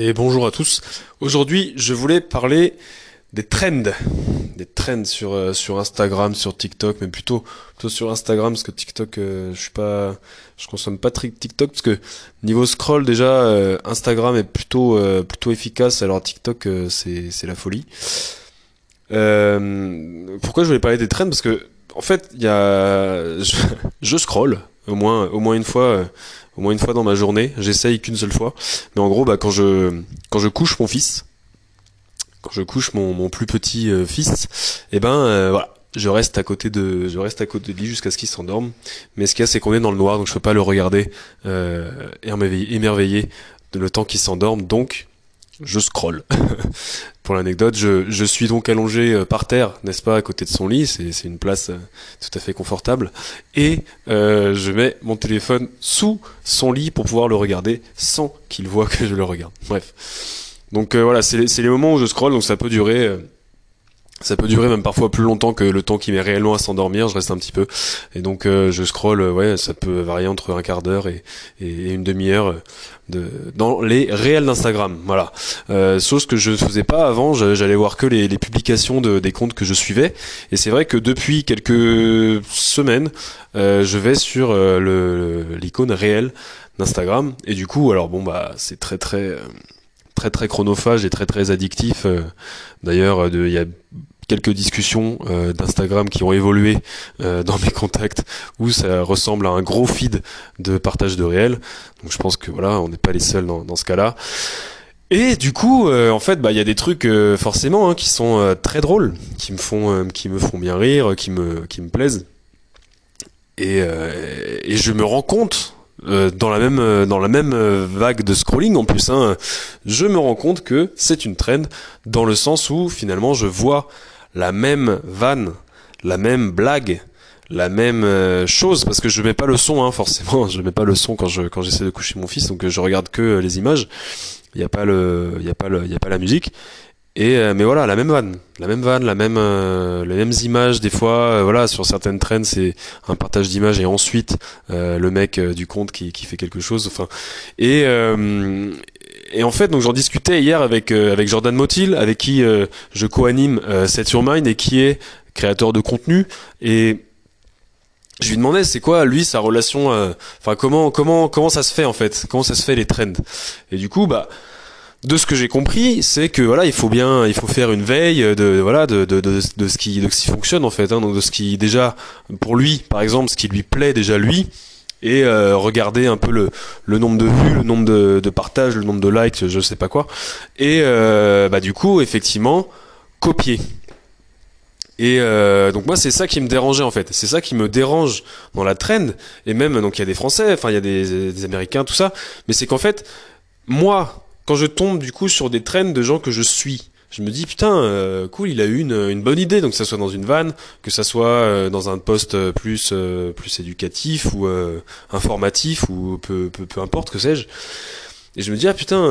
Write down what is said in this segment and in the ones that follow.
Et bonjour à tous. Aujourd'hui, je voulais parler des trends, des trends sur euh, Instagram, sur TikTok, mais plutôt sur Instagram parce que TikTok, euh, je suis consomme pas TikTok parce que niveau scroll déjà, euh, Instagram est plutôt plutôt efficace, alors TikTok c'est la folie. pourquoi je voulais parler des trends? Parce que en fait il y a je, je scroll au moins une fois au moins une fois dans ma journée. J'essaye qu'une seule fois. Mais en gros, bah, quand je quand je couche mon fils, quand je couche mon, plus petit euh, fils, eh ben euh, voilà, je reste à côté de je reste à côté de lui jusqu'à ce qu'il s'endorme. Mais ce qu'il y a, c'est qu'on est dans le noir, donc je peux pas le regarder euh, émerveillé, de le temps qu'il s'endorme. Donc je scroll. Pour l'anecdote, je, je, suis donc allongé euh, par terre, n'est-ce pas, à côté de son lit, c'est une place euh, tout à fait confortable, et euh, je mets mon téléphone sous son lit pour pouvoir le regarder sans qu'il voit que je le regarde. Bref. Donc voilà, c'est les moments où je scroll, donc ça peut durer ça peut durer même parfois plus longtemps que le temps qui met réellement à s'endormir. Je reste un petit peu et donc euh, je scroll. Euh, ouais, ça peut varier entre un quart d'heure et, une demi-heure de dans les réels d'Instagram. Voilà. Euh, chose que je ne faisais pas avant. J'allais voir que les, publications de, des comptes que je suivais. Et c'est vrai que depuis quelques semaines, euh, je vais sur l'icône réelle d'Instagram. Et du coup, alors bon bah c'est très très très très chronophage et très très addictif. D'ailleurs, il y a quelques discussions euh, d'Instagram qui ont évolué euh, dans mes contacts où ça ressemble à un gros feed de partage de réel. Donc je pense que voilà, on n'est pas les seuls dans, ce cas-là. Et du coup, euh, en fait, bah il y a des trucs forcément hein, qui sont très drôles, qui me font, qui me font bien rire, qui me, qui me plaisent. Et je me rends compte dans la même dans la même vague de scrolling en plus hein, je me rends compte que c'est une trend dans le sens où finalement je vois la même vanne, la même blague, la même euh, chose parce que je mets pas le son hein, forcément. Je mets pas le son quand je quand j'essaie de coucher mon fils donc euh, je regarde que euh, les images. Il y a pas le il y a pas le il y a pas la musique et mais voilà la même vanne la même vanne la même les mêmes images des fois voilà sur certaines traînes c'est un partage d'images et ensuite le mec du compte qui, qui fait quelque chose enfin et et en fait, donc j'en discutais hier avec euh, avec Jordan Motil, avec qui euh, je co-anime euh, Set Your Mind et qui est créateur de contenu. Et je lui demandais c'est quoi lui sa relation, enfin comment comment comment ça se fait en fait, comment ça se fait les trends? Et du coup, bah de ce que j'ai compris, c'est que voilà, il faut bien, il faut faire une veille de voilà de, de, de, ce qui de ce qui fonctionne en fait, hein, donc de ce qui déjà pour lui, par exemple, ce qui lui plaît déjà lui, et euh, regarder un peu le, le nombre de vues, le nombre de, de partages, le nombre de likes, je sais pas quoi. Et euh, bah du coup, effectivement, copier. Et euh, donc moi c'est ça qui me dérangeait en fait, c'est ça qui me dérange dans la trend et même donc il y a des Français, enfin il y a des, des Américains tout ça, mais c'est qu'en fait moi quand je tombe du coup sur des trends de gens que je suis, je me dis putain euh, cool il a eu une, une, bonne idée donc que ça soit dans une vanne que ça soit euh, dans un poste euh, plus plus éducatif ou informatif ou peu, peu, peu importe que sais-je. Et je me dis ah putain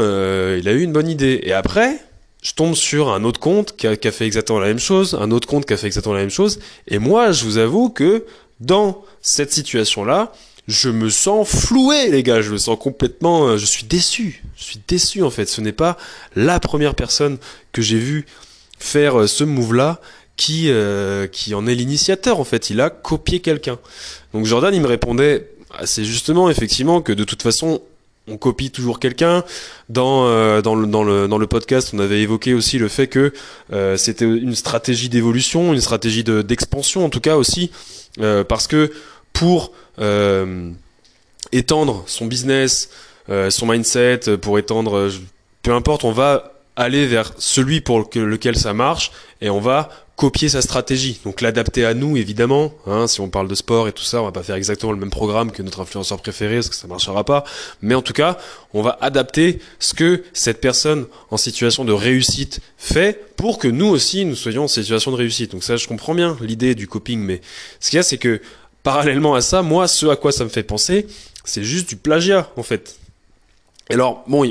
il a eu une bonne idée. Et après je tombe sur un autre compte qui a, qui a fait exactement la même chose un autre compte qui a fait exactement la même chose. Et moi je vous avoue que dans cette situation là je me sens floué, les gars. Je me sens complètement. Euh, je suis déçu. Je suis déçu, en fait. Ce n'est pas la première personne que j'ai vu faire euh, ce move-là qui, euh, qui en est l'initiateur, en fait. Il a copié quelqu'un. Donc Jordan, il me répondait assez justement, effectivement, que de toute façon, on copie toujours quelqu'un. Dans, dans, le, dans, le, dans le podcast, on avait évoqué aussi le fait que c'était une stratégie d'évolution, une stratégie d'expansion en tout cas aussi, parce que pour euh, étendre son business, euh, son mindset, pour étendre, euh, peu importe, on va aller vers celui pour lequel ça marche et on va copier sa stratégie, donc l'adapter à nous évidemment. Hein, si on parle de sport et tout ça, on va pas faire exactement le même programme que notre influenceur préféré, parce que ça marchera pas. Mais en tout cas, on va adapter ce que cette personne en situation de réussite fait pour que nous aussi nous soyons en situation de réussite. Donc ça, je comprends bien l'idée du coping, mais ce qu'il y a, c'est que parallèlement à ça, moi, ce à quoi ça me fait penser, c'est juste du plagiat, en fait. alors, bon,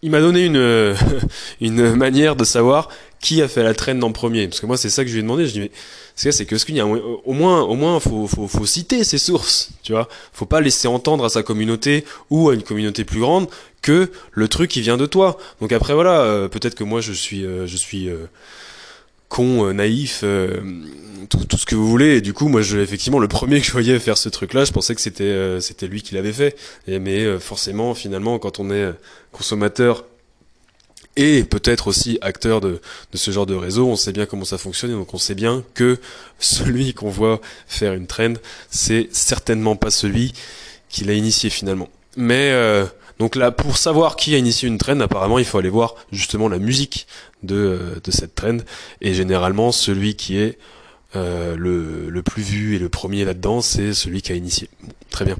il, m'a donné une, une manière de savoir qui a fait la traîne en premier Parce que moi, c'est ça que je lui ai demandé. Je dis, mais c'est que, ce qu'il y a au moins, au moins, faut, faut, faut citer ses sources, tu vois. Faut pas laisser entendre à sa communauté ou à une communauté plus grande que le truc qui vient de toi. Donc après, voilà, euh, peut-être que moi, je suis, euh, je suis euh, con, naïf, tout, tout, ce que vous voulez. Et du coup, moi, je, effectivement, le premier que je voyais faire ce truc-là, je pensais que c'était, c'était lui qui l'avait fait. Et, mais forcément, finalement, quand on est consommateur et peut-être aussi acteur de, de, ce genre de réseau. On sait bien comment ça fonctionne, donc on sait bien que celui qu'on voit faire une trend, c'est certainement pas celui qui l'a initié finalement. Mais euh, donc là, pour savoir qui a initié une trend, apparemment, il faut aller voir justement la musique de, euh, de cette trend. Et généralement, celui qui est euh, le, le plus vu et le premier là-dedans, c'est celui qui a initié. très bien.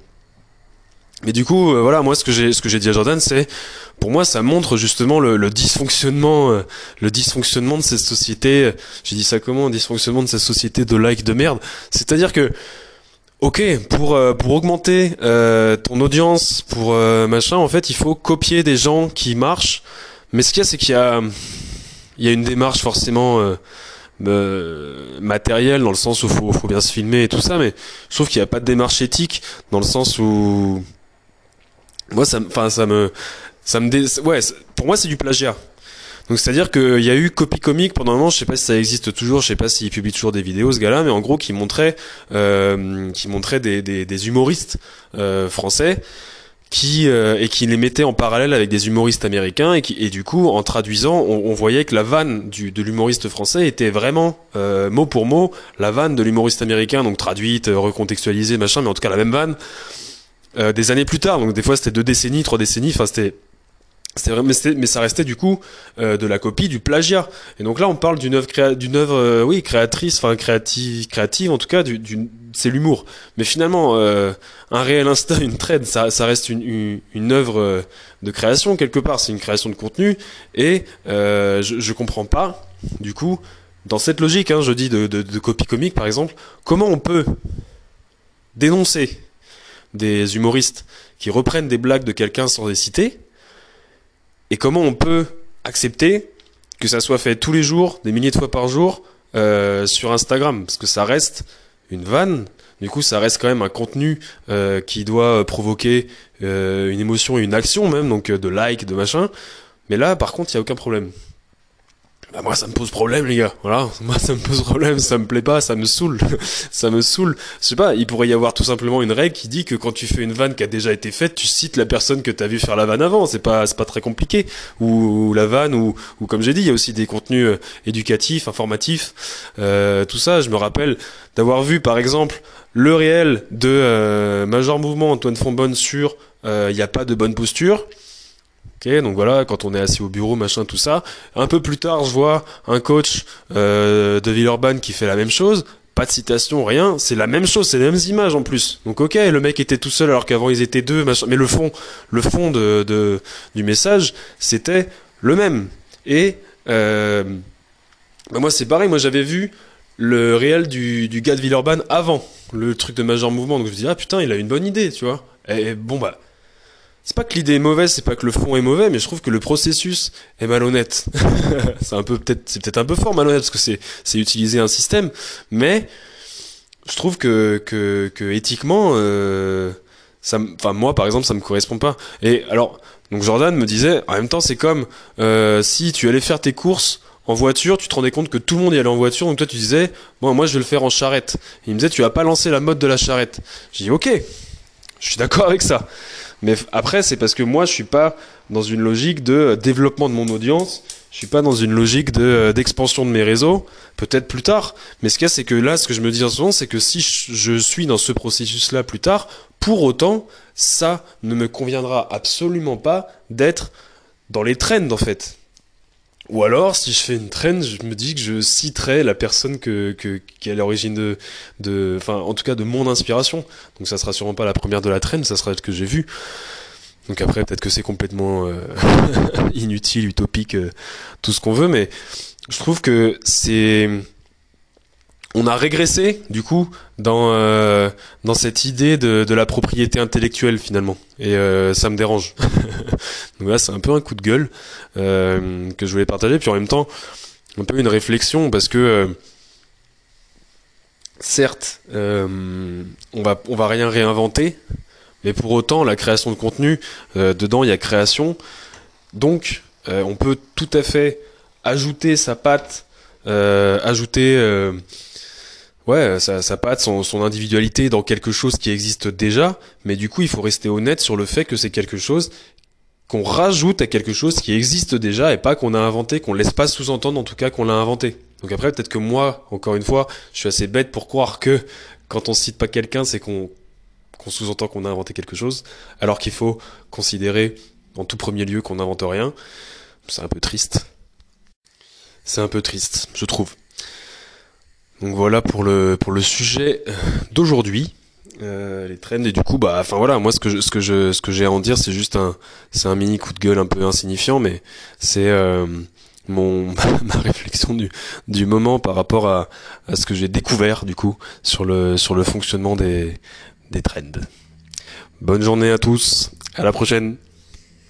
Mais du coup, euh, voilà, moi ce que j'ai ce que j'ai dit à Jordan, c'est pour moi ça montre justement le, le dysfonctionnement euh, le dysfonctionnement de ces sociétés. J'ai dit ça comment, dysfonctionnement de ces sociétés de like de merde. C'est-à-dire que Ok, pour euh, pour augmenter ton audience, pour machin, en fait, il faut copier des gens qui marchent. Mais ce qu'il y a, c'est qu'il y a il y a une démarche forcément matérielle dans le sens où faut faut bien se filmer et tout ça, mais je trouve qu'il n'y a pas de démarche éthique dans le sens où moi ça enfin ça me ça me dé... ouais pour moi c'est du plagiat donc c'est-à-dire qu'il y a eu Copy Comic pendant un moment, je sais pas si ça existe toujours, je sais pas s'il publie toujours des vidéos ce gars-là, mais en gros qui montrait, euh, qui montrait des, des, des humoristes euh, français qui euh, et qui les mettait en parallèle avec des humoristes américains et qui et du coup en traduisant on, on voyait que la vanne du, de l'humoriste français était vraiment euh, mot pour mot la vanne de l'humoriste américain donc traduite recontextualisée machin mais en tout cas la même vanne euh, des années plus tard. Donc des fois c'était deux décennies, trois décennies. Enfin c'était c'est vrai, mais, ça restait du coup euh, de la copie, du plagiat. Et donc là, on parle d'une œuvre, d'une œuvre, euh, oui, créatrice, enfin créative, créative en tout cas. C'est l'humour. Mais finalement, euh, un réel instinct, une trade, ça, reste une, œuvre de création quelque part. C'est une création de contenu. Et je, je comprends pas, du coup, dans cette logique, hein, je dis de, de copie comique par exemple, comment on peut dénoncer des humoristes qui reprennent des blagues de quelqu'un sans les citer Et comment on peut accepter que ça soit fait tous les jours, des milliers de fois par jour, euh, sur Instagram? Parce que ça reste une vanne. Du coup, ça reste quand même un contenu euh, qui doit provoquer euh, une émotion et une action même, donc de like, de machin. Mais là, par contre, il n'y a aucun problème. Bah moi ça me pose problème les gars, voilà, moi ça me pose problème, ça me plaît pas, ça me saoule, ça me saoule. Je sais pas, il pourrait y avoir tout simplement une règle qui dit que quand tu fais une vanne qui a déjà été faite, tu cites la personne que t'as vu faire la vanne avant, c'est pas c'est pas très compliqué. Ou, la vanne ou, ou comme j'ai dit, il y a aussi des contenus euh, éducatifs, informatifs, euh, tout ça. Je me rappelle d'avoir vu par exemple le réel de euh, Major Mouvement Antoine Fonbonne sur il n'y a pas de bonne posture. Donc voilà, quand on est assis au bureau, machin, tout ça. Un peu plus tard, je vois un coach euh, de Villeurbanne qui fait la même chose. Pas de citation, rien. C'est la même chose, c'est les mêmes images en plus. Donc ok, le mec était tout seul alors qu'avant ils étaient deux, machin. Mais le fond, le fond du message, c'était le même. Et euh, bah moi c'est pareil, moi j'avais vu le réel du, du gars de Villeurbanne avant le truc de Major Mouvement. Donc je me dis ah putain, il a une bonne idée, tu vois. Et bon bah c'est pas que l'idée est mauvaise, c'est pas que le fond est mauvais, mais je trouve que le processus est malhonnête. c'est un peu peut-être, c'est peut-être un peu fort malhonnête parce que c'est c'est utiliser un système, mais je trouve que que, que éthiquement, euh, enfin moi par exemple, ça me correspond pas. Et alors, donc Jordan me disait, en même temps, c'est comme euh, si tu allais faire tes courses en voiture, tu te rendais compte que tout le monde y allait en voiture, donc toi tu disais, bon moi je vais le faire en charrette. il me disait, tu vas pas lancer la mode de la charrette. J'ai dit, ok, je suis d'accord avec ça. Mais après, c'est parce que moi, je suis pas dans une logique de euh, développement de mon audience. Je suis pas dans une logique de euh, d'expansion de mes réseaux. Peut-être plus tard. Mais ce qu'il y a, c'est que là, ce que je me dis en ce moment, c'est que si je suis dans ce processus-là plus tard, pour autant, ça ne me conviendra absolument pas d'être dans les trends, en fait. Ou alors, si je fais une trend, je me dis que je citerai la personne que, que, qui est à l'origine de, de, enfin, en tout cas de mon inspiration. Donc ça sera sûrement pas la première de la trend, ça sera ce que j'ai vu. Donc après, peut-être que c'est complètement euh, inutile, utopique, euh, tout ce qu'on veut, mais je trouve que c'est on a régressé du coup dans euh, dans cette idée de, de la propriété intellectuelle finalement. Et euh, ça me dérange. Donc là c'est un peu un coup de gueule euh, que je voulais partager. Puis en même temps un peu une réflexion parce que certes, on va on va rien réinventer, mais pour autant la création de contenu dedans il y a création, donc on peut tout à fait ajouter sa patte, ajouter ouais, sa, sa patte, son, son, individualité dans quelque chose qui existe déjà, mais du coup, il faut rester honnête sur le fait que c'est quelque chose qu'on rajoute à quelque chose qui existe déjà et pas qu'on a inventé, qu'on laisse pas sous-entendre en tout cas qu'on l'a inventé. Donc après, peut-être que moi, encore une fois, je suis assez bête pour croire que quand on cite pas quelqu'un, c'est qu'on qu'on sous-entend qu'on a inventé quelque chose, alors qu'il faut considérer en tout premier lieu qu'on n'invente rien. C'est un peu triste. C'est un peu triste, je trouve. Donc voilà pour le pour le sujet d'aujourd'hui. Euh, les trends et du coup bah enfin voilà moi ce que je, ce que je ce que j'ai à en dire c'est juste un c'est un mini coup de gueule un peu insignifiant mais c'est euh, mon ma réflexion du du moment par rapport à, à ce que j'ai découvert du coup sur le sur le fonctionnement des des trends. Bonne journée à tous, à la prochaine.